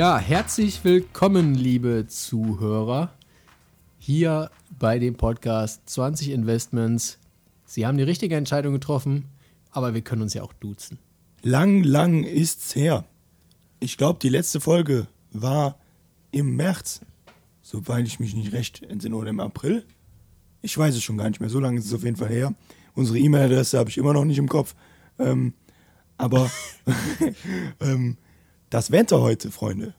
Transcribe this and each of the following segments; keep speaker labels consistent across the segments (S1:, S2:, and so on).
S1: Ja, herzlich willkommen, liebe Zuhörer, hier bei dem Podcast 20 Investments. Sie haben die richtige Entscheidung getroffen, aber wir können uns ja auch duzen.
S2: Lang, lang ist's her. Ich glaube, die letzte Folge war im März, soweit ich mich nicht recht entsinne, oder im April. Ich weiß es schon gar nicht mehr. So lange ist es auf jeden Fall her. Unsere E-Mail-Adresse habe ich immer noch nicht im Kopf. Ähm, aber ähm, das Wetter heute, Freunde.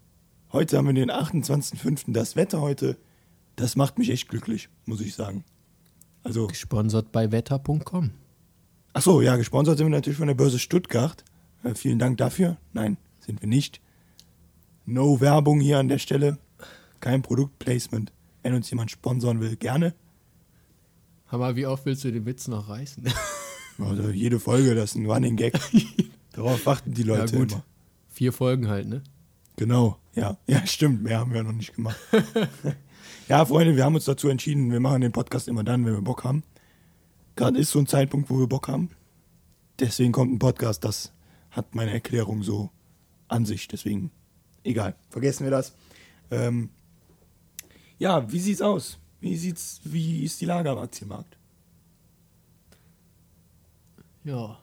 S2: Heute haben wir den 28.05. Das Wetter heute, das macht mich echt glücklich, muss ich sagen.
S1: Also. Gesponsert bei wetter.com.
S2: Achso, ja, gesponsert sind wir natürlich von der Börse Stuttgart. Äh, vielen Dank dafür. Nein, sind wir nicht. No Werbung hier an der Stelle. Kein Produktplacement. Wenn uns jemand sponsoren will, gerne.
S1: Hammer, wie oft willst du den Witz noch reißen?
S2: Also jede Folge, das ist ein Running Gag. Darauf warten die Leute ja, gut. immer.
S1: Vier Folgen halt, ne?
S2: Genau, ja. Ja, stimmt. Mehr haben wir noch nicht gemacht. ja, Freunde, wir haben uns dazu entschieden, wir machen den Podcast immer dann, wenn wir Bock haben. Gerade ist so ein Zeitpunkt, wo wir Bock haben. Deswegen kommt ein Podcast, das hat meine Erklärung so an sich. Deswegen, egal, vergessen wir das. Ähm, ja, wie sieht's aus? Wie sieht's, wie ist die Lage am Aktienmarkt?
S1: Ja.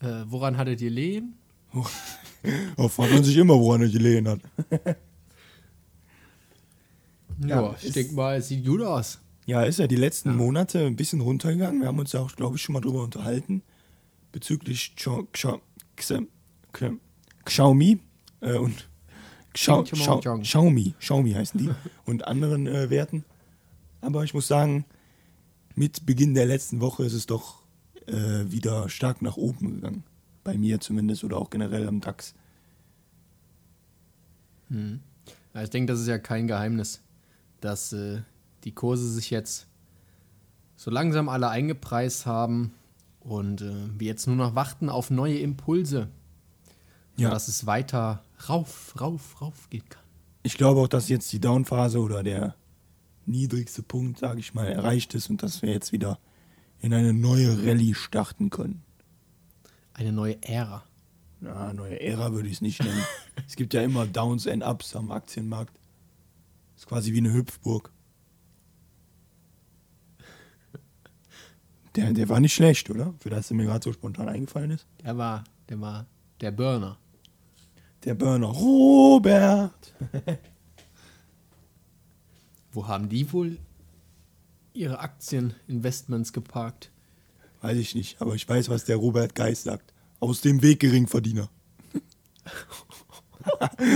S1: Äh, woran hattet ihr Lehen?
S2: Oh, fragt man sich immer, woran er gelehen hat.
S1: ja, ja, ich denke mal, es sieht gut aus.
S2: Ja, ist ja die letzten ja. Monate ein bisschen runtergegangen. Wir haben uns ja auch, glaube ich, schon mal drüber unterhalten. Bezüglich Xiaomi äh, und Xiaomi, Xiaomi heißen die und anderen äh, Werten. Aber ich muss sagen, mit Beginn der letzten Woche ist es doch äh, wieder stark nach oben gegangen. Bei mir zumindest oder auch generell am DAX.
S1: Hm. Ja, ich denke, das ist ja kein Geheimnis, dass äh, die Kurse sich jetzt so langsam alle eingepreist haben und äh, wir jetzt nur noch warten auf neue Impulse, ja. dass es weiter rauf, rauf, rauf gehen kann.
S2: Ich glaube auch, dass jetzt die Downphase oder der niedrigste Punkt, sage ich mal, erreicht ist und dass wir jetzt wieder in eine neue Rallye starten können.
S1: Eine neue Ära.
S2: Na, neue Ära würde ich es nicht nennen. es gibt ja immer Downs and Ups am Aktienmarkt. ist quasi wie eine Hüpfburg. Der, der war nicht schlecht, oder? Für das, der mir gerade so spontan eingefallen ist.
S1: Der war, der war der Burner.
S2: Der Burner. Robert!
S1: Wo haben die wohl ihre Aktieninvestments geparkt?
S2: Weiß ich nicht, aber ich weiß, was der Robert Geist sagt. Aus dem Weg Geringverdiener.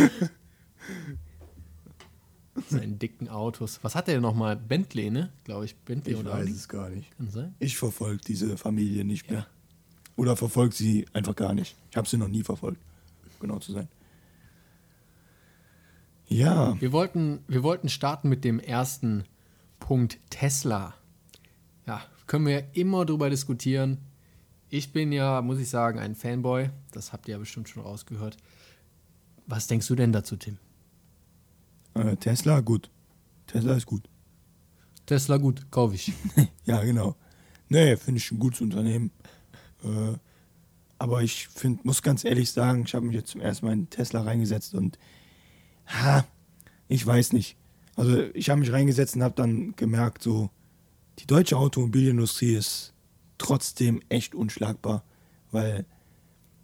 S1: Seinen dicken Autos. Was hat der nochmal? Bentley, ne? Glaube ich. Bentley
S2: ich
S1: oder
S2: weiß
S1: Audi?
S2: es gar nicht. Kann sein? Ich verfolge diese Familie nicht mehr. Ja. Oder verfolge sie einfach gar nicht. Ich habe sie noch nie verfolgt, genau zu sein. Ja.
S1: Wir wollten, wir wollten starten mit dem ersten Punkt Tesla. Ja, können wir immer drüber diskutieren. Ich bin ja, muss ich sagen, ein Fanboy. Das habt ihr ja bestimmt schon rausgehört. Was denkst du denn dazu, Tim?
S2: Äh, Tesla, gut. Tesla ist gut.
S1: Tesla gut, kaufe ich.
S2: ja, genau. Nee, finde ich ein gutes Unternehmen. Äh, aber ich find, muss ganz ehrlich sagen, ich habe mich jetzt zum ersten Mal in Tesla reingesetzt und ha, ich weiß nicht. Also ich habe mich reingesetzt und habe dann gemerkt, so, die deutsche Automobilindustrie ist trotzdem echt unschlagbar, weil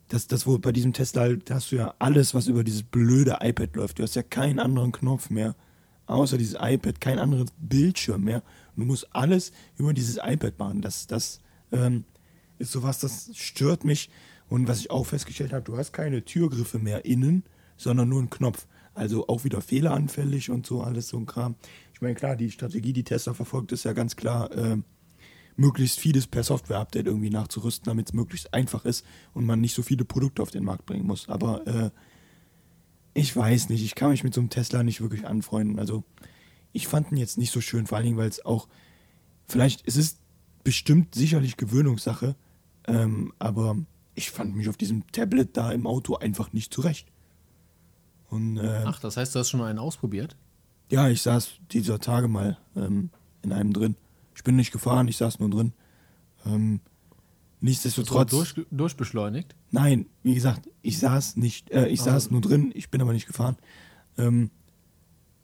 S2: das, das wo bei diesem Tesla halt, hast du ja alles, was über dieses blöde iPad läuft. Du hast ja keinen anderen Knopf mehr, außer dieses iPad, kein anderes Bildschirm mehr. Du musst alles über dieses iPad machen. Das, das ähm, ist sowas, das stört mich. Und was ich auch festgestellt habe, du hast keine Türgriffe mehr innen, sondern nur einen Knopf. Also auch wieder fehleranfällig und so, alles so ein Kram. Ich meine, klar, die Strategie, die Tesla verfolgt, ist ja ganz klar, äh, möglichst vieles per Software-Update irgendwie nachzurüsten, damit es möglichst einfach ist und man nicht so viele Produkte auf den Markt bringen muss. Aber äh, ich weiß nicht, ich kann mich mit so einem Tesla nicht wirklich anfreunden. Also ich fand ihn jetzt nicht so schön, vor allen Dingen, weil es auch, vielleicht, es ist bestimmt sicherlich Gewöhnungssache, ähm, aber ich fand mich auf diesem Tablet da im Auto einfach nicht zurecht.
S1: Und, äh, Ach, das heißt, du hast schon mal einen ausprobiert?
S2: Ja, ich saß dieser Tage mal ähm, in einem drin. Ich bin nicht gefahren, ich saß nur drin. Ähm, nichtsdestotrotz.
S1: Durch, durchbeschleunigt?
S2: Nein, wie gesagt, ich saß nicht, äh, ich also. saß nur drin, ich bin aber nicht gefahren. Ähm,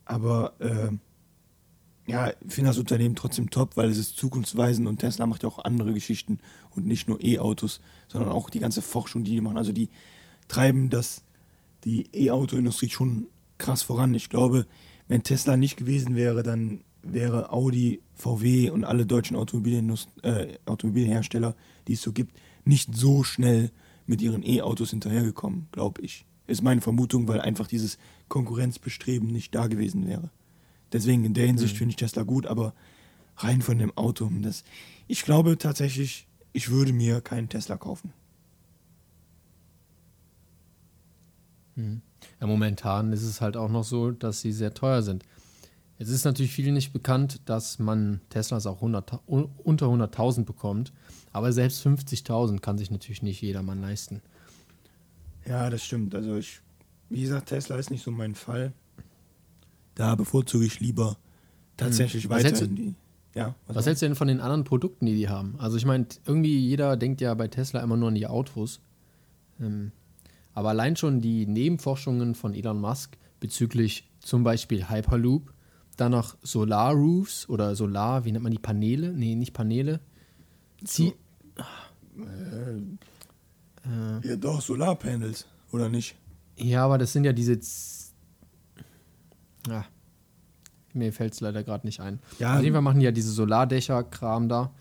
S2: aber äh, ja, ich finde das Unternehmen trotzdem top, weil es ist zukunftsweisend und Tesla macht ja auch andere Geschichten und nicht nur E-Autos, sondern auch die ganze Forschung, die die machen. Also die treiben das, die E-Auto-Industrie schon krass voran. Ich glaube, wenn Tesla nicht gewesen wäre, dann wäre Audi, VW und alle deutschen äh, Automobilhersteller, die es so gibt, nicht so schnell mit ihren E-Autos hinterhergekommen, glaube ich. Ist meine Vermutung, weil einfach dieses Konkurrenzbestreben nicht da gewesen wäre. Deswegen in der Hinsicht mhm. finde ich Tesla gut, aber rein von dem Auto, das, ich glaube tatsächlich, ich würde mir keinen Tesla kaufen.
S1: Mhm. Ja, momentan ist es halt auch noch so, dass sie sehr teuer sind. Jetzt ist natürlich vielen nicht bekannt, dass man Teslas auch 100, unter 100.000 bekommt. Aber selbst 50.000 kann sich natürlich nicht jedermann leisten.
S2: Ja, das stimmt. Also ich, wie gesagt, Tesla ist nicht so mein Fall. Da bevorzuge ich lieber tatsächlich hm. weiter in die.
S1: Ja, was, was hältst du denn von den anderen Produkten, die die haben? Also ich meine, irgendwie jeder denkt ja bei Tesla immer nur an die Autos. Ähm, aber allein schon die Nebenforschungen von Elon Musk bezüglich zum Beispiel Hyperloop, dann noch Solar-Roofs oder Solar, wie nennt man die Paneele? Nee, nicht Paneele. Sie.
S2: So, äh, ja, doch, Solarpanels, oder nicht?
S1: Ja, aber das sind ja diese. Z ja, mir fällt es leider gerade nicht ein. Ja, Auf jeden Fall machen die ja diese Solardächer-Kram da.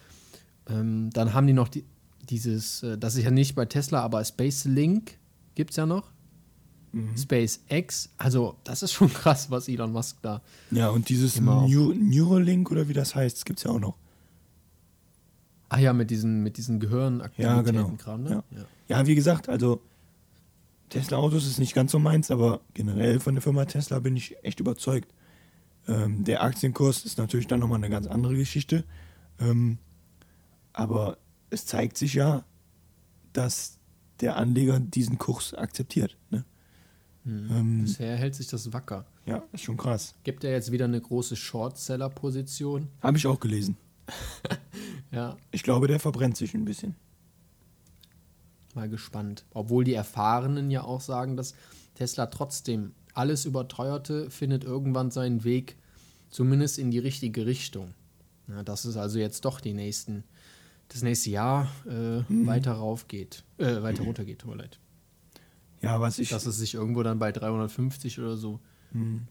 S1: Ähm, dann haben die noch die, dieses, äh, das ist ja nicht bei Tesla, aber Space Link gibt es ja noch. Mhm. SpaceX, also das ist schon krass, was Elon Musk da.
S2: Ja, und dieses Neu Neuralink oder wie das heißt, gibt es ja auch noch.
S1: Ah ja, mit diesen, mit diesen Gehirnaktivitäten
S2: ja, genau. Kram, ne? Ja. ja. ja, wie gesagt, also Tesla-Autos ist nicht ganz so meins, aber generell von der Firma Tesla bin ich echt überzeugt. Ähm, der Aktienkurs ist natürlich dann nochmal eine ganz andere Geschichte. Ähm, aber es zeigt sich ja, dass der Anleger diesen Kurs akzeptiert. Ne?
S1: Hm. Ähm, Bisher hält sich das wacker.
S2: Ja, ist schon krass.
S1: Gibt er jetzt wieder eine große Shortseller-Position?
S2: Habe ich auch gelesen.
S1: ja.
S2: Ich glaube, der verbrennt sich ein bisschen.
S1: Mal gespannt. Obwohl die Erfahrenen ja auch sagen, dass Tesla trotzdem alles überteuerte findet irgendwann seinen Weg zumindest in die richtige Richtung. Ja, dass es also jetzt doch die nächsten das nächste Jahr äh, mhm. weiter rauf geht, äh, weiter runter geht, tut mir leid.
S2: Ja, was ich.
S1: Dass es sich irgendwo dann bei 350 oder so mhm.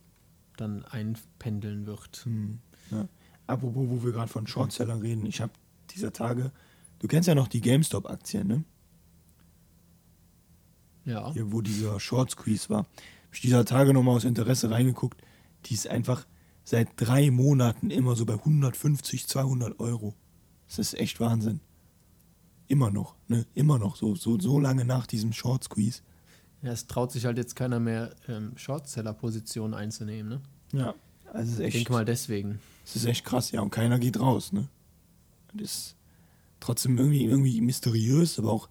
S1: dann einpendeln wird.
S2: Mhm. Ja. Apropos, wo wir gerade von Shortsellern reden, ich habe dieser Tage, du kennst ja noch die GameStop-Aktien, ne?
S1: Ja.
S2: Hier, wo dieser Short Squeeze war. Habe ich dieser Tage nochmal aus Interesse reingeguckt. Die ist einfach seit drei Monaten immer so bei 150, 200 Euro. Das ist echt Wahnsinn. Immer noch, ne? Immer noch, so, so, so lange nach diesem Short Squeeze.
S1: Ja, es traut sich halt jetzt keiner mehr, ähm, Shortseller-Positionen einzunehmen, ne?
S2: Ja, also ist echt. Ich
S1: denke mal deswegen.
S2: Es ist echt krass, ja, und keiner geht raus, ne? Das ist trotzdem irgendwie, irgendwie mysteriös, aber auch,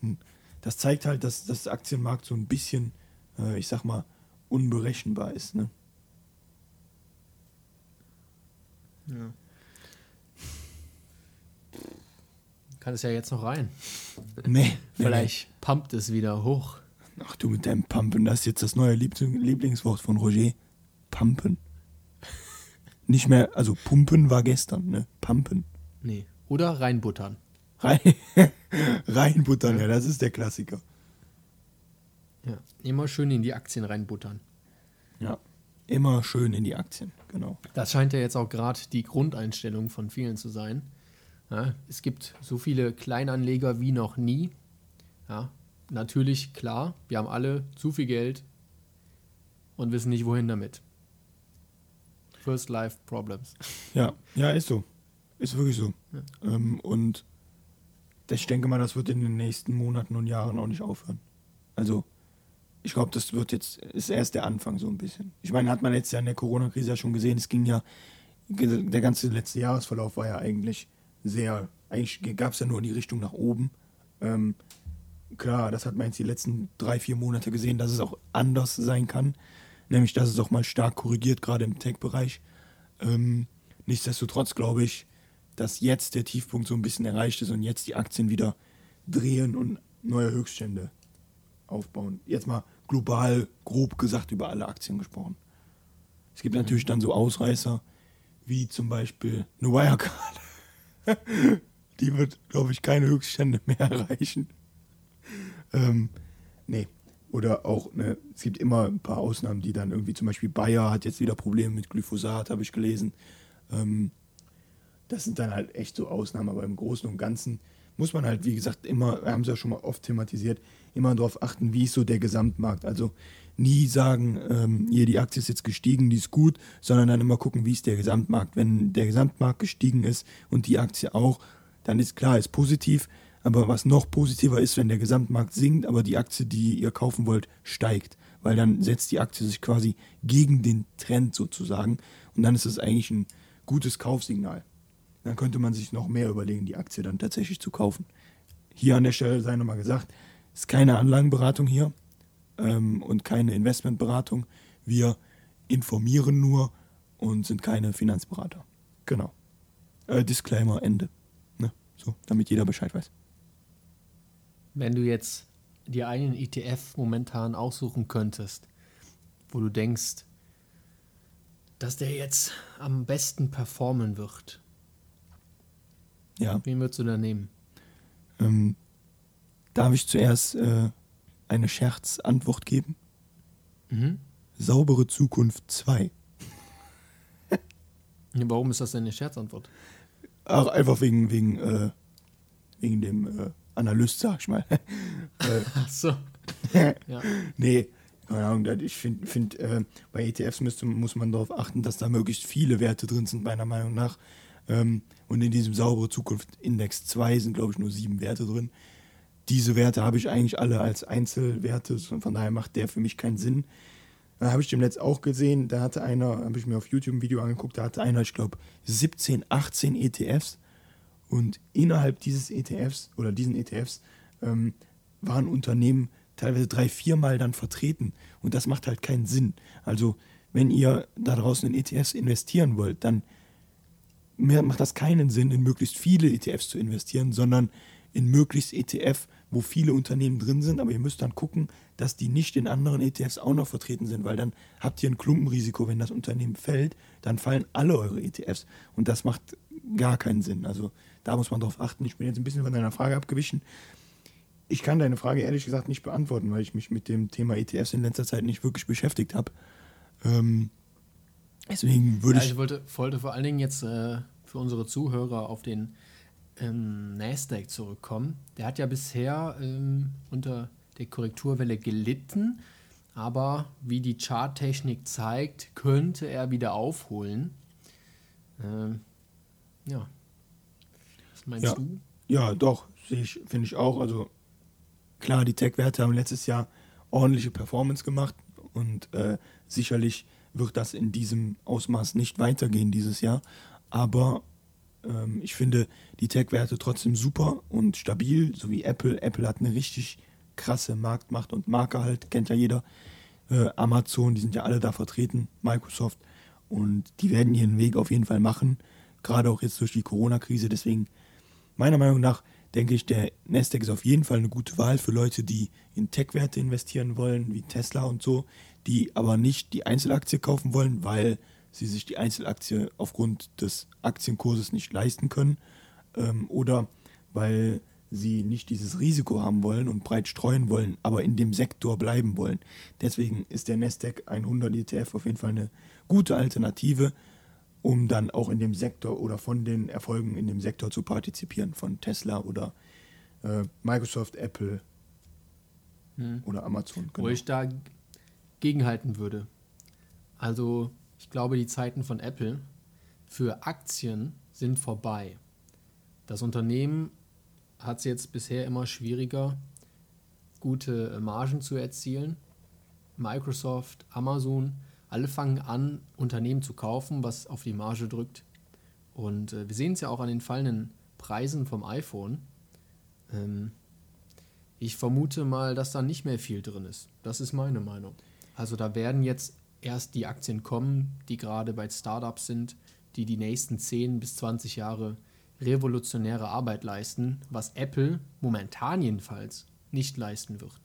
S2: hm, das zeigt halt, dass das Aktienmarkt so ein bisschen, äh, ich sag mal, unberechenbar ist, ne?
S1: Ja. Kann es ja jetzt noch rein.
S2: Nee.
S1: Vielleicht nee. pumpt es wieder hoch.
S2: Ach du mit deinem Pumpen, das ist jetzt das neue Lieblingswort von Roger. Pumpen. Nicht mehr, also pumpen war gestern, ne? Pumpen.
S1: Nee. Oder reinbuttern.
S2: Rein, reinbuttern, ja, das ist der Klassiker.
S1: Ja, immer schön in die Aktien reinbuttern.
S2: Ja, immer schön in die Aktien, genau.
S1: Das scheint ja jetzt auch gerade die Grundeinstellung von vielen zu sein. Ja, es gibt so viele Kleinanleger wie noch nie. Ja, natürlich, klar, wir haben alle zu viel Geld und wissen nicht, wohin damit. First Life Problems.
S2: Ja, ja, ist so. Ist wirklich so. Ja. Ähm, und ich denke mal, das wird in den nächsten Monaten und Jahren auch nicht aufhören. Also, ich glaube, das wird jetzt, ist erst der Anfang so ein bisschen. Ich meine, hat man jetzt ja in der Corona-Krise ja schon gesehen, es ging ja, der ganze letzte Jahresverlauf war ja eigentlich sehr, eigentlich gab es ja nur die Richtung nach oben. Ähm, klar, das hat man jetzt die letzten drei, vier Monate gesehen, dass es auch anders sein kann. Nämlich, dass es auch mal stark korrigiert, gerade im Tech-Bereich. Ähm, nichtsdestotrotz glaube ich, dass jetzt der Tiefpunkt so ein bisschen erreicht ist und jetzt die Aktien wieder drehen und neue Höchststände aufbauen. Jetzt mal global, grob gesagt, über alle Aktien gesprochen. Es gibt natürlich dann so Ausreißer, wie zum Beispiel eine Wirecard. Die wird, glaube ich, keine Höchststände mehr erreichen. Ähm, nee. Oder auch, ne, es gibt immer ein paar Ausnahmen, die dann irgendwie, zum Beispiel Bayer hat jetzt wieder Probleme mit Glyphosat, habe ich gelesen. Ähm, das sind dann halt echt so Ausnahmen, aber im Großen und Ganzen muss man halt, wie gesagt, immer, wir haben es ja schon mal oft thematisiert, immer darauf achten, wie ist so der Gesamtmarkt. Also nie sagen, ähm, hier die Aktie ist jetzt gestiegen, die ist gut, sondern dann immer gucken, wie ist der Gesamtmarkt. Wenn der Gesamtmarkt gestiegen ist und die Aktie auch, dann ist klar, ist positiv. Aber was noch positiver ist, wenn der Gesamtmarkt sinkt, aber die Aktie, die ihr kaufen wollt, steigt. Weil dann setzt die Aktie sich quasi gegen den Trend sozusagen. Und dann ist es eigentlich ein gutes Kaufsignal. Dann könnte man sich noch mehr überlegen, die Aktie dann tatsächlich zu kaufen. Hier an der Stelle sei nochmal gesagt, ist keine Anlagenberatung hier ähm, und keine Investmentberatung. Wir informieren nur und sind keine Finanzberater. Genau. Äh, Disclaimer, Ende. Ne? So, damit jeder Bescheid weiß.
S1: Wenn du jetzt dir einen ETF momentan aussuchen könntest, wo du denkst, dass der jetzt am besten performen wird,
S2: ja.
S1: wen würdest du da nehmen?
S2: Ähm, darf ich zuerst äh, eine Scherzantwort geben?
S1: Mhm.
S2: Saubere Zukunft 2.
S1: Warum ist das denn eine Scherzantwort?
S2: Ach, einfach wegen, wegen, äh, wegen dem äh, Analyst, sag ich mal. äh,
S1: Ach so. ja.
S2: Nee, keine Ahnung, ich finde, find, äh, bei ETFs müsste, muss man darauf achten, dass da möglichst viele Werte drin sind, meiner Meinung nach. Ähm, und in diesem saubere Zukunft Index 2 sind, glaube ich, nur sieben Werte drin. Diese Werte habe ich eigentlich alle als Einzelwerte, von daher macht der für mich keinen Sinn. Da habe ich dem Netz auch gesehen, da hatte einer, habe ich mir auf YouTube ein Video angeguckt, da hatte einer, ich glaube, 17, 18 ETFs und innerhalb dieses ETFs oder diesen ETFs ähm, waren Unternehmen teilweise drei, viermal dann vertreten. Und das macht halt keinen Sinn. Also, wenn ihr da draußen in ETFs investieren wollt, dann macht das keinen Sinn, in möglichst viele ETFs zu investieren, sondern in möglichst ETF, wo viele Unternehmen drin sind. Aber ihr müsst dann gucken, dass die nicht in anderen ETFs auch noch vertreten sind, weil dann habt ihr ein Klumpenrisiko. Wenn das Unternehmen fällt, dann fallen alle eure ETFs. Und das macht gar keinen Sinn. Also da muss man drauf achten. Ich bin jetzt ein bisschen von deiner Frage abgewichen. Ich kann deine Frage ehrlich gesagt nicht beantworten, weil ich mich mit dem Thema ETFs in letzter Zeit nicht wirklich beschäftigt habe. Ähm, deswegen würde
S1: ja,
S2: ich.
S1: Ich wollte, wollte vor allen Dingen jetzt äh, für unsere Zuhörer auf den ähm, Nasdaq zurückkommen. Der hat ja bisher ähm, unter der Korrekturwelle gelitten, aber wie die Charttechnik zeigt, könnte er wieder aufholen. Ähm, ja. Was meinst
S2: Ja.
S1: du?
S2: Ja, doch, finde ich auch. Also klar, die Tech-Werte haben letztes Jahr ordentliche Performance gemacht und äh, sicherlich wird das in diesem Ausmaß nicht weitergehen dieses Jahr. Aber ähm, ich finde die Tech-Werte trotzdem super und stabil, so wie Apple. Apple hat eine richtig krasse Marktmacht und Marke halt, kennt ja jeder. Äh, Amazon, die sind ja alle da vertreten, Microsoft. Und die werden ihren Weg auf jeden Fall machen, gerade auch jetzt durch die Corona-Krise. Deswegen meiner Meinung nach denke ich, der Nasdaq ist auf jeden Fall eine gute Wahl für Leute, die in Tech-Werte investieren wollen, wie Tesla und so, die aber nicht die Einzelaktie kaufen wollen, weil sie sich die Einzelaktie aufgrund des Aktienkurses nicht leisten können ähm, oder weil sie nicht dieses Risiko haben wollen und breit streuen wollen, aber in dem Sektor bleiben wollen. Deswegen ist der Nasdaq 100 ETF auf jeden Fall eine gute Alternative, um dann auch in dem Sektor oder von den Erfolgen in dem Sektor zu partizipieren, von Tesla oder äh, Microsoft, Apple
S1: Hm.
S2: oder Amazon.
S1: Wo ich da gegenhalten würde. Also, ich glaube, die Zeiten von Apple für Aktien sind vorbei. Das Unternehmen hat es jetzt bisher immer schwieriger, gute äh, Margen zu erzielen. Microsoft, Amazon, alle fangen an, Unternehmen zu kaufen, was auf die Marge drückt. Und äh, wir sehen es ja auch an den fallenden Preisen vom iPhone. Ähm, ich vermute mal, dass da nicht mehr viel drin ist. Das ist meine Meinung. Also da werden jetzt erst die Aktien kommen, die gerade bei Startups sind, die die nächsten 10 bis 20 Jahre revolutionäre Arbeit leisten, was Apple momentan jedenfalls nicht leisten wird.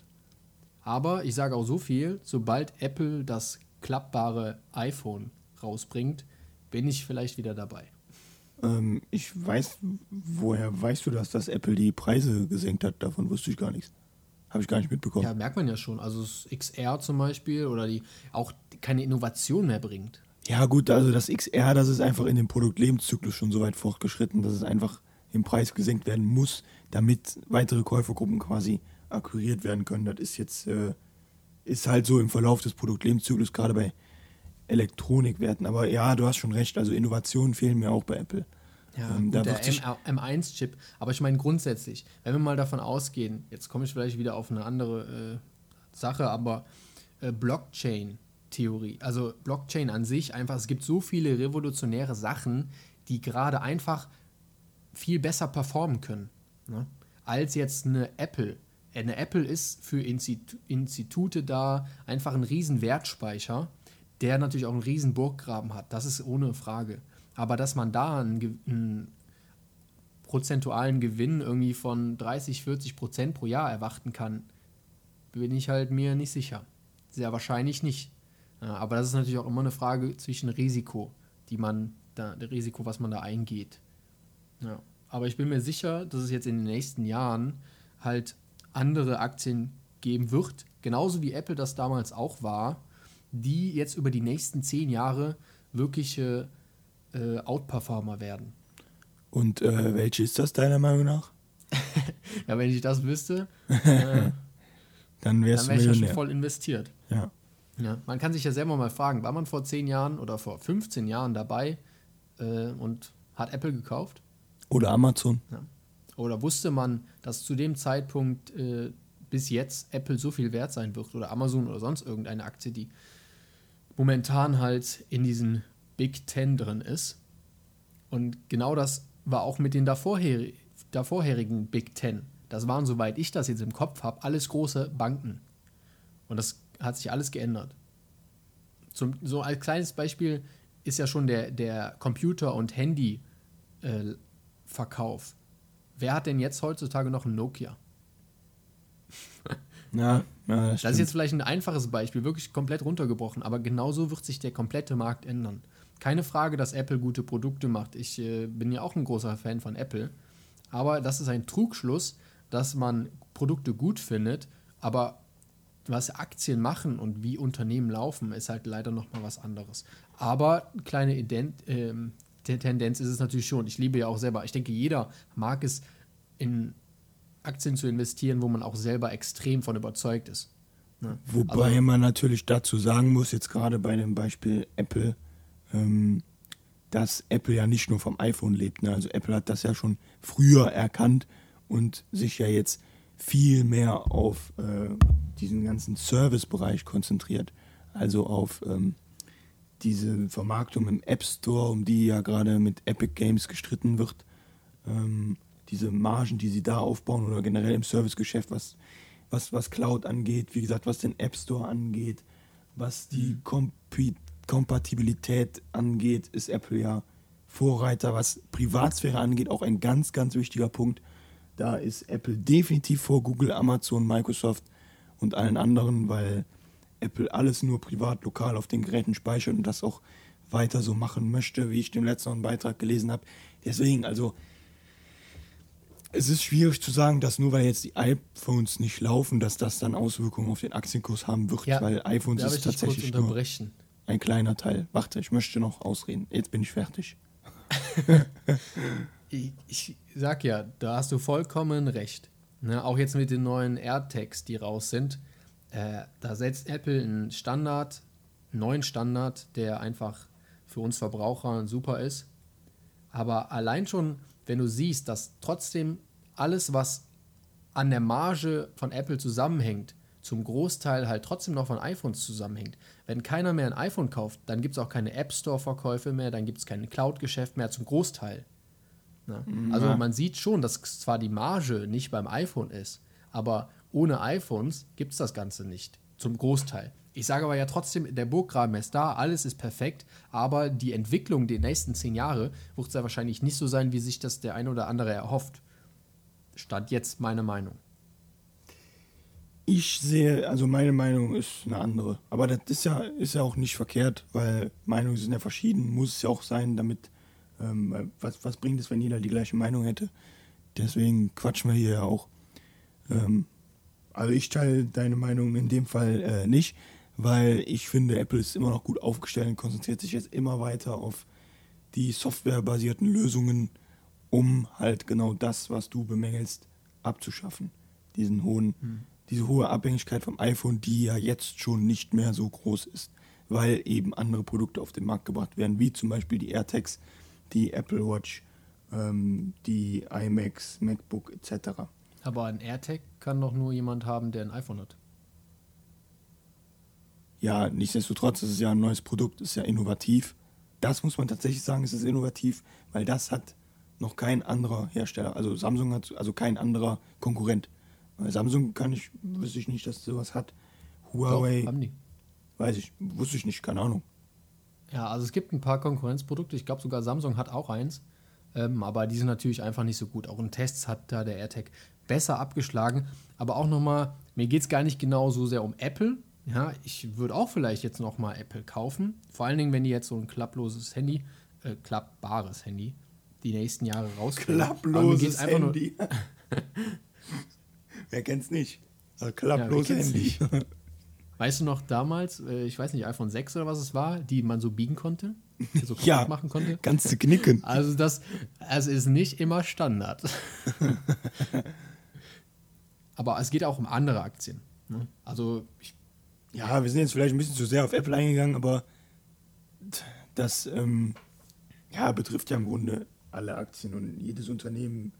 S1: Aber ich sage auch so viel, sobald Apple das klappbare iPhone rausbringt, bin ich vielleicht wieder dabei.
S2: Ähm, ich weiß, woher weißt du das, dass Apple die Preise gesenkt hat? Davon wusste ich gar nichts. Habe ich gar nicht mitbekommen.
S1: Ja, merkt man ja schon. Also das XR zum Beispiel oder die auch keine Innovation mehr bringt.
S2: Ja, gut, also das XR, das ist einfach in dem Produktlebenszyklus schon so weit fortgeschritten, dass es einfach im Preis gesenkt werden muss, damit weitere Käufergruppen quasi akquiriert werden können. Das ist jetzt, äh, ist halt so im Verlauf des Produktlebenszyklus, gerade bei Elektronikwerten. Aber ja, du hast schon recht, also Innovationen fehlen mir auch bei Apple.
S1: Ja, ähm, gut, der M1-Chip. Aber ich meine grundsätzlich, wenn wir mal davon ausgehen, jetzt komme ich vielleicht wieder auf eine andere äh, Sache, aber äh, Blockchain-Theorie, also Blockchain an sich einfach, es gibt so viele revolutionäre Sachen, die gerade einfach viel besser performen können, ne? als jetzt eine Apple. Eine Apple ist für Institu Institute da einfach ein riesen Wertspeicher, der natürlich auch einen riesen Burggraben hat. Das ist ohne Frage. Aber dass man da einen, einen prozentualen Gewinn irgendwie von 30, 40 Prozent pro Jahr erwarten kann, bin ich halt mir nicht sicher. Sehr wahrscheinlich nicht. Ja, aber das ist natürlich auch immer eine Frage zwischen Risiko, die man da, der Risiko, was man da eingeht. Ja. Aber ich bin mir sicher, dass es jetzt in den nächsten Jahren halt andere Aktien geben wird, genauso wie Apple das damals auch war, die jetzt über die nächsten zehn Jahre wirkliche äh, Outperformer werden.
S2: Und äh, welche ist das deiner Meinung nach?
S1: ja, wenn ich das wüsste, äh,
S2: dann wärst
S1: dann wär ich ja schon voll investiert.
S2: Ja.
S1: Ja. Man kann sich ja selber mal fragen, war man vor 10 Jahren oder vor 15 Jahren dabei äh, und hat Apple gekauft?
S2: Oder Amazon.
S1: Ja. Oder wusste man, dass zu dem Zeitpunkt äh, bis jetzt Apple so viel wert sein wird oder Amazon oder sonst irgendeine Aktie, die momentan halt in diesen Big Ten drin ist. Und genau das war auch mit den davorher davorherigen Big Ten. Das waren, soweit ich das jetzt im Kopf habe, alles große Banken. Und das hat sich alles geändert. Zum, so als kleines Beispiel ist ja schon der, der Computer- und Handy-Verkauf. Äh, Wer hat denn jetzt heutzutage noch ein Nokia?
S2: Ja, ja
S1: das, das ist jetzt vielleicht ein einfaches Beispiel, wirklich komplett runtergebrochen, aber genauso wird sich der komplette Markt ändern. Keine Frage, dass Apple gute Produkte macht. Ich äh, bin ja auch ein großer Fan von Apple. Aber das ist ein Trugschluss, dass man Produkte gut findet, aber was Aktien machen und wie Unternehmen laufen, ist halt leider nochmal was anderes. Aber kleine Ident äh, Tendenz ist es natürlich schon. Ich liebe ja auch selber. Ich denke, jeder mag es, in Aktien zu investieren, wo man auch selber extrem von überzeugt ist.
S2: Ne? Wobei also, man natürlich dazu sagen muss, jetzt gerade bei dem Beispiel Apple, ähm, dass Apple ja nicht nur vom iPhone lebt. Ne? Also Apple hat das ja schon früher erkannt und sich ja jetzt viel mehr auf äh, diesen ganzen Servicebereich konzentriert. Also auf ähm, diese Vermarktung im App Store, um die ja gerade mit Epic Games gestritten wird. Ähm, diese Margen, die sie da aufbauen oder generell im Servicegeschäft, was, was, was Cloud angeht, wie gesagt, was den App Store angeht, was die mhm. Compi Kompatibilität angeht, ist Apple ja Vorreiter. Was Privatsphäre angeht, auch ein ganz, ganz wichtiger Punkt. Da ist Apple definitiv vor Google, Amazon, Microsoft und allen anderen, weil Apple alles nur privat, lokal auf den Geräten speichert und das auch weiter so machen möchte, wie ich dem letzten Beitrag gelesen habe. Deswegen, also es ist schwierig zu sagen, dass nur weil jetzt die iPhones nicht laufen, dass das dann Auswirkungen auf den Aktienkurs haben wird, ja, weil iPhones ist tatsächlich nur ein kleiner Teil. Warte, ich möchte noch ausreden. Jetzt bin ich fertig.
S1: ich, ich, sag ja, da hast du vollkommen recht. Ne, auch jetzt mit den neuen AirTags, die raus sind, äh, da setzt Apple einen Standard, einen neuen Standard, der einfach für uns Verbraucher super ist. Aber allein schon, wenn du siehst, dass trotzdem alles, was an der Marge von Apple zusammenhängt, zum Großteil halt trotzdem noch von iPhones zusammenhängt. Wenn keiner mehr ein iPhone kauft, dann gibt es auch keine App Store-Verkäufe mehr, dann gibt es kein Cloud-Geschäft mehr zum Großteil. Na? Mhm. Also man sieht schon, dass zwar die Marge nicht beim iPhone ist, aber ohne iPhones gibt es das Ganze nicht. Zum Großteil. Ich sage aber ja trotzdem, der Burggraben ist da, alles ist perfekt, aber die Entwicklung der nächsten zehn Jahre wird sehr wahrscheinlich nicht so sein, wie sich das der eine oder andere erhofft. Stand jetzt meine Meinung.
S2: Ich sehe, also meine Meinung ist eine andere. Aber das ist ja, ist ja auch nicht verkehrt, weil Meinungen sind ja verschieden. Muss es ja auch sein, damit, ähm, was, was bringt es, wenn jeder die gleiche Meinung hätte? Deswegen quatschen wir hier ja auch. Ähm, also ich teile deine Meinung in dem Fall äh, nicht, weil ich finde, Apple ist immer noch gut aufgestellt und konzentriert sich jetzt immer weiter auf die softwarebasierten Lösungen, um halt genau das, was du bemängelst, abzuschaffen. Diesen hohen, hm. diese hohe Abhängigkeit vom iPhone, die ja jetzt schon nicht mehr so groß ist, weil eben andere Produkte auf den Markt gebracht werden, wie zum Beispiel die AirTags, die Apple Watch, ähm, die iMacs, MacBook etc.
S1: Aber ein AirTag kann doch nur jemand haben, der ein iPhone hat.
S2: Ja, nichtsdestotrotz ist es ja ein neues Produkt, ist ja innovativ. Das muss man tatsächlich sagen, es ist innovativ, weil das hat noch kein anderer Hersteller. Also Samsung hat, also kein anderer Konkurrent. Samsung kann ich, wüsste ich nicht, dass sowas hat. Huawei. Doch, haben die. Weiß ich, wusste ich nicht, keine Ahnung.
S1: Ja, also es gibt ein paar Konkurrenzprodukte. Ich glaube sogar Samsung hat auch eins. Ähm, aber die sind natürlich einfach nicht so gut. Auch in Tests hat da der AirTag besser abgeschlagen. Aber auch nochmal, mir geht es gar nicht genau so sehr um Apple. Ja, ich würde auch vielleicht jetzt nochmal Apple kaufen. Vor allen Dingen, wenn die jetzt so ein klapploses Handy, äh, klappbares Handy, die nächsten Jahre rauskommen.
S2: Klapploses Handy. Wer kennt's nicht? Also klapploses ja, Handy.
S1: Weißt du noch damals, äh, ich weiß nicht, iPhone 6 oder was es war, die man so biegen konnte?
S2: So ja, machen konnte? Ganz zu knicken.
S1: Also das, es ist nicht immer Standard. Aber es geht auch um andere Aktien. Ne? Also ich,
S2: ja, wir sind jetzt vielleicht ein bisschen zu sehr auf Apple eingegangen, aber das ähm, ja, betrifft ja im Grunde alle Aktien und jedes Unternehmen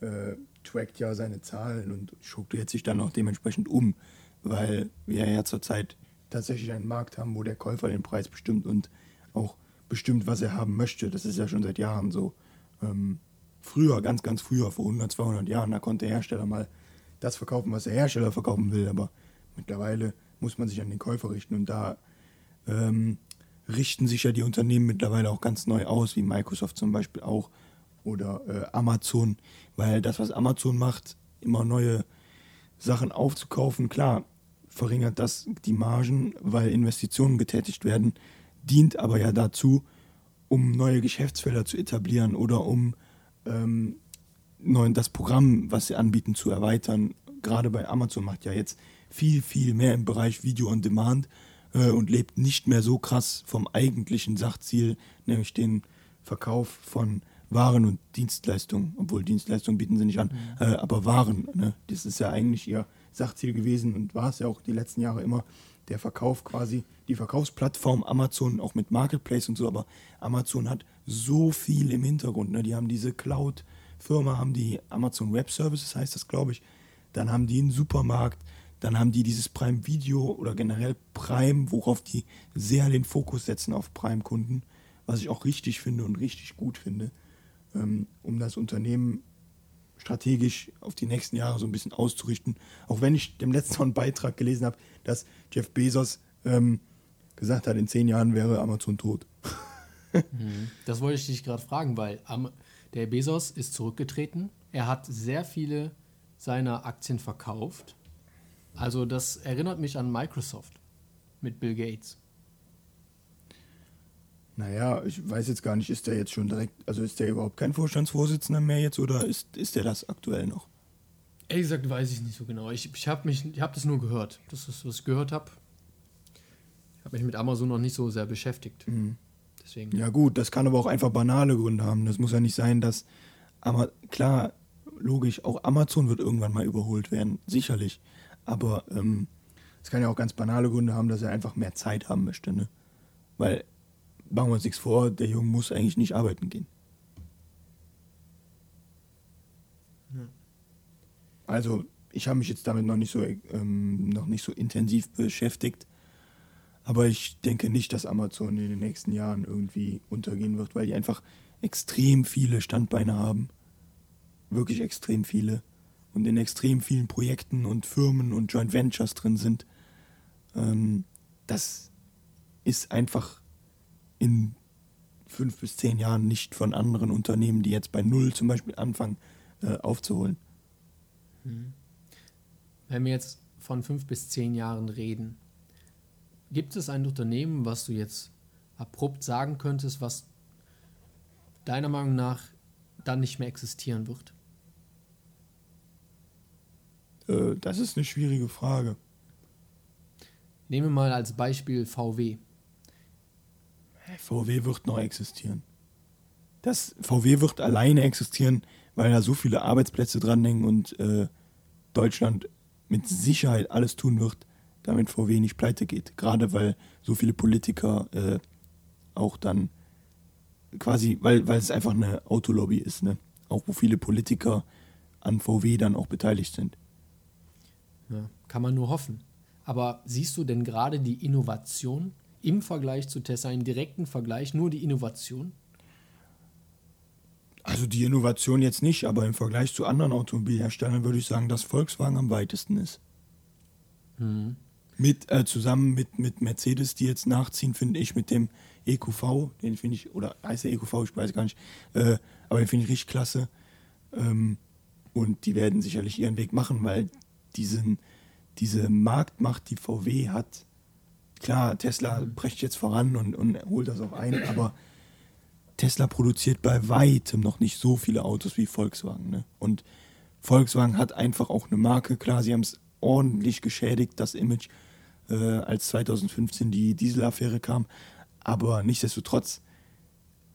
S2: äh, trackt ja seine Zahlen und strukturiert sich dann auch dementsprechend um, weil wir ja zurzeit tatsächlich einen Markt haben, wo der Käufer den Preis bestimmt und auch bestimmt, was er haben möchte. Das ist ja schon seit Jahren so. Ähm, früher, ganz, ganz früher, vor 100, 200 Jahren, da konnte der Hersteller mal das verkaufen, was der Hersteller verkaufen will, aber mittlerweile muss man sich an den Käufer richten und da ähm, richten sich ja die Unternehmen mittlerweile auch ganz neu aus, wie Microsoft zum Beispiel auch oder äh, Amazon, weil das, was Amazon macht, immer neue Sachen aufzukaufen, klar, verringert das die Margen, weil Investitionen getätigt werden, dient aber ja dazu, um neue Geschäftsfelder zu etablieren oder um ähm, neuen, das Programm, was sie anbieten, zu erweitern. Gerade bei Amazon macht ja jetzt viel, viel mehr im Bereich Video on Demand äh, und lebt nicht mehr so krass vom eigentlichen Sachziel, nämlich den Verkauf von waren und Dienstleistungen, obwohl Dienstleistungen bieten sie nicht an, mhm. äh, aber Waren. Ne? Das ist ja eigentlich ihr Sachziel gewesen und war es ja auch die letzten Jahre immer, der Verkauf quasi, die Verkaufsplattform Amazon, auch mit Marketplace und so, aber Amazon hat so viel im Hintergrund. Ne? Die haben diese Cloud-Firma, haben die Amazon Web Services, heißt das, glaube ich. Dann haben die einen Supermarkt, dann haben die dieses Prime Video oder generell Prime, worauf die sehr den Fokus setzen auf Prime-Kunden, was ich auch richtig finde und richtig gut finde um das Unternehmen strategisch auf die nächsten Jahre so ein bisschen auszurichten. Auch wenn ich dem letzten Beitrag gelesen habe, dass Jeff Bezos ähm, gesagt hat, in zehn Jahren wäre Amazon tot.
S1: Mhm. das wollte ich dich gerade fragen, weil der Bezos ist zurückgetreten. Er hat sehr viele seiner Aktien verkauft. Also das erinnert mich an Microsoft mit Bill Gates.
S2: Naja, ich weiß jetzt gar nicht, ist der jetzt schon direkt, also ist der überhaupt kein Vorstandsvorsitzender mehr jetzt oder ist, ist der das aktuell noch?
S1: Ehrlich gesagt weiß ich nicht so genau. Ich, ich habe hab das nur gehört. Das ist, was ich gehört habe. Ich habe mich mit Amazon noch nicht so sehr beschäftigt. Mhm.
S2: Deswegen. Ja gut, das kann aber auch einfach banale Gründe haben. Das muss ja nicht sein, dass, aber klar, logisch, auch Amazon wird irgendwann mal überholt werden, sicherlich. Aber ähm, es ähm, kann ja auch ganz banale Gründe haben, dass er einfach mehr Zeit haben möchte. Ne? Weil machen wir uns nichts vor, der Junge muss eigentlich nicht arbeiten gehen. Also, ich habe mich jetzt damit noch nicht so ähm, noch nicht so intensiv beschäftigt. Aber ich denke nicht, dass Amazon in den nächsten Jahren irgendwie untergehen wird, weil die einfach extrem viele Standbeine haben. Wirklich extrem viele. Und in extrem vielen Projekten und Firmen und Joint Ventures drin sind. Ähm, das ist einfach in fünf bis zehn Jahren nicht von anderen Unternehmen, die jetzt bei Null zum Beispiel anfangen, äh, aufzuholen.
S1: Hm. Wenn wir jetzt von fünf bis zehn Jahren reden, gibt es ein Unternehmen, was du jetzt abrupt sagen könntest, was deiner Meinung nach dann nicht mehr existieren wird?
S2: Äh, das ist eine schwierige Frage.
S1: Nehmen wir mal als Beispiel VW.
S2: VW wird noch existieren. Das VW wird alleine existieren, weil da so viele Arbeitsplätze dran hängen und äh, Deutschland mit Sicherheit alles tun wird, damit VW nicht pleite geht. Gerade weil so viele Politiker äh, auch dann quasi, weil, weil es einfach eine Autolobby ist, ne? Auch wo viele Politiker an VW dann auch beteiligt sind.
S1: Ja, kann man nur hoffen. Aber siehst du denn gerade die Innovation im Vergleich zu Tesla, einen direkten Vergleich, nur die Innovation?
S2: Also die Innovation jetzt nicht, aber im Vergleich zu anderen Automobilherstellern würde ich sagen, dass Volkswagen am weitesten ist.
S1: Hm.
S2: Mit, äh, zusammen mit, mit Mercedes, die jetzt nachziehen, finde ich, mit dem EQV, den finde ich, oder heißt der EQV, ich weiß gar nicht, äh, aber den finde ich richtig klasse. Ähm, und die werden sicherlich ihren Weg machen, weil diesen, diese Marktmacht, die VW hat, klar, Tesla brecht jetzt voran und, und holt das auch ein, aber Tesla produziert bei weitem noch nicht so viele Autos wie Volkswagen. Ne? Und Volkswagen hat einfach auch eine Marke. Klar, sie haben es ordentlich geschädigt, das Image, äh, als 2015 die Dieselaffäre kam. Aber nichtsdestotrotz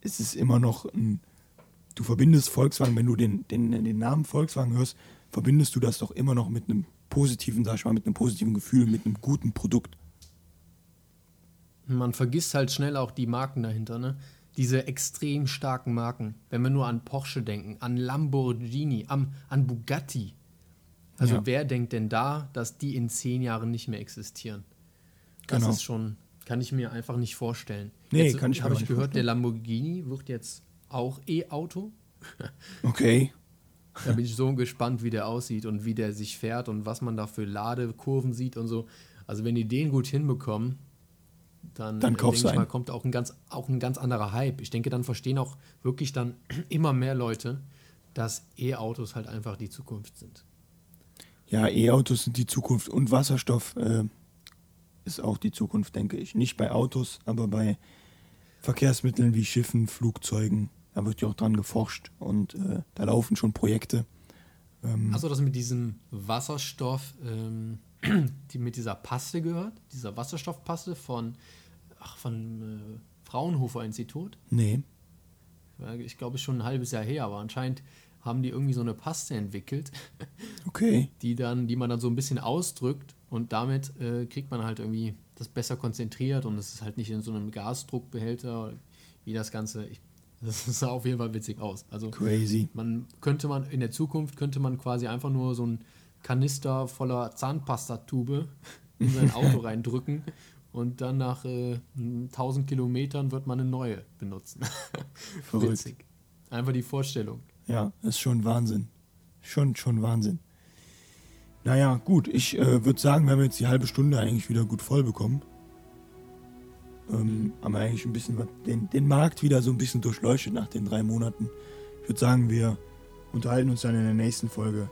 S2: ist es immer noch ein. Du verbindest Volkswagen, wenn du den, den, den Namen Volkswagen hörst, verbindest du das doch immer noch mit einem positiven, sag ich mal, mit einem positiven Gefühl, mit einem guten Produkt.
S1: Man vergisst halt schnell auch die Marken dahinter, ne? Diese extrem starken Marken. Wenn wir nur an Porsche denken, an Lamborghini, an, an Bugatti. Also
S2: Ja.
S1: wer denkt denn da, dass die in zehn Jahren nicht mehr existieren? Das
S2: Genau.
S1: ist schon, kann ich mir einfach nicht vorstellen.
S2: Nee,
S1: jetzt
S2: kann ich
S1: habe ich gehört,
S2: vorstellen.
S1: der Lamborghini wird jetzt auch E-Auto.
S2: Okay.
S1: Da bin ich so gespannt, wie der aussieht und wie der sich fährt und was man da für Ladekurven sieht und so. Also wenn die den gut hinbekommen, dann,
S2: Dann
S1: äh,
S2: kaufst
S1: denke
S2: du
S1: ich mal, kommt auch ein, ganz, auch ein ganz anderer Hype. Ich denke, dann verstehen auch wirklich dann immer mehr Leute, dass E-Autos halt einfach die Zukunft sind.
S2: Ja, E-Autos sind die Zukunft und Wasserstoff äh, ist auch die Zukunft, denke ich. Nicht bei Autos, aber bei Verkehrsmitteln wie Schiffen, Flugzeugen. Da wird ja auch dran geforscht und äh, da laufen schon Projekte. Ähm,
S1: du das mit diesem Wasserstoff, ähm, die mit dieser Paste gehört? Dieser Wasserstoffpaste von, ach, von äh, Fraunhofer Institut?
S2: nee.
S1: Ich glaube, schon ein halbes Jahr her, aber anscheinend haben die irgendwie so eine Paste entwickelt,
S2: Okay.
S1: die dann, die man dann so ein bisschen ausdrückt und damit äh, kriegt man halt irgendwie das besser konzentriert und es ist halt nicht in so einem Gasdruckbehälter, wie das Ganze. Ich, das sah auf jeden Fall witzig aus. Also
S2: Crazy.
S1: man könnte man in der Zukunft könnte man quasi einfach nur so ein Kanister voller Zahnpastatube in sein Auto reindrücken und dann nach äh, 1000 Kilometern wird man eine neue benutzen.
S2: Verrückt.
S1: Witzig. Einfach die Vorstellung.
S2: Ja, ist schon Wahnsinn. Schon, schon Wahnsinn. Naja, gut, ich äh, würde sagen, wir haben jetzt die halbe Stunde eigentlich wieder gut voll bekommen. Ähm, haben wir eigentlich ein bisschen den, den Markt wieder so ein bisschen durchleuchtet nach den drei Monaten. Ich würde sagen, wir unterhalten uns dann in der nächsten Folge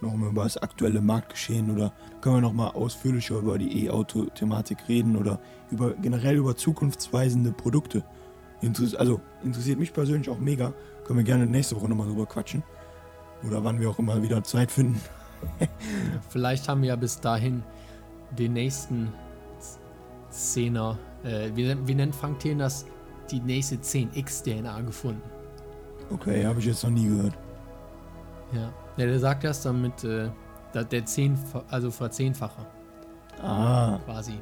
S2: nochmal über das aktuelle Marktgeschehen oder können wir nochmal ausführlicher über die E-Auto-Thematik reden oder über generell über zukunftsweisende Produkte. Interess also interessiert mich persönlich auch mega. Können wir gerne nächste Woche nochmal drüber quatschen. Oder wann wir auch immer wieder Zeit finden.
S1: Vielleicht haben wir ja bis dahin den nächsten Zehner, äh, wie, wie nennt Frank Thelen das, die nächste 10x-DNA gefunden.
S2: Okay, habe ich jetzt noch nie gehört.
S1: Ja. Ja der sagt das dann mit äh, der 10, also Verzehnfacher
S2: Ah,
S1: quasi.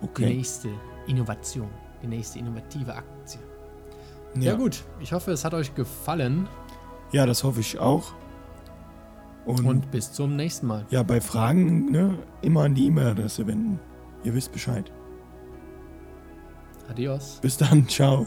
S1: Die
S2: okay.
S1: nächste Innovation, die nächste innovative Aktie. Ja.
S2: Ja,
S1: gut, ich hoffe, es hat euch gefallen
S2: ja, das hoffe ich auch. Und,
S1: und bis zum nächsten Mal.
S2: ja, bei Fragen ne, immer an die E-Mail-Adresse wenden. Ihr wisst Bescheid.
S1: Adios.
S2: Bis dann, ciao.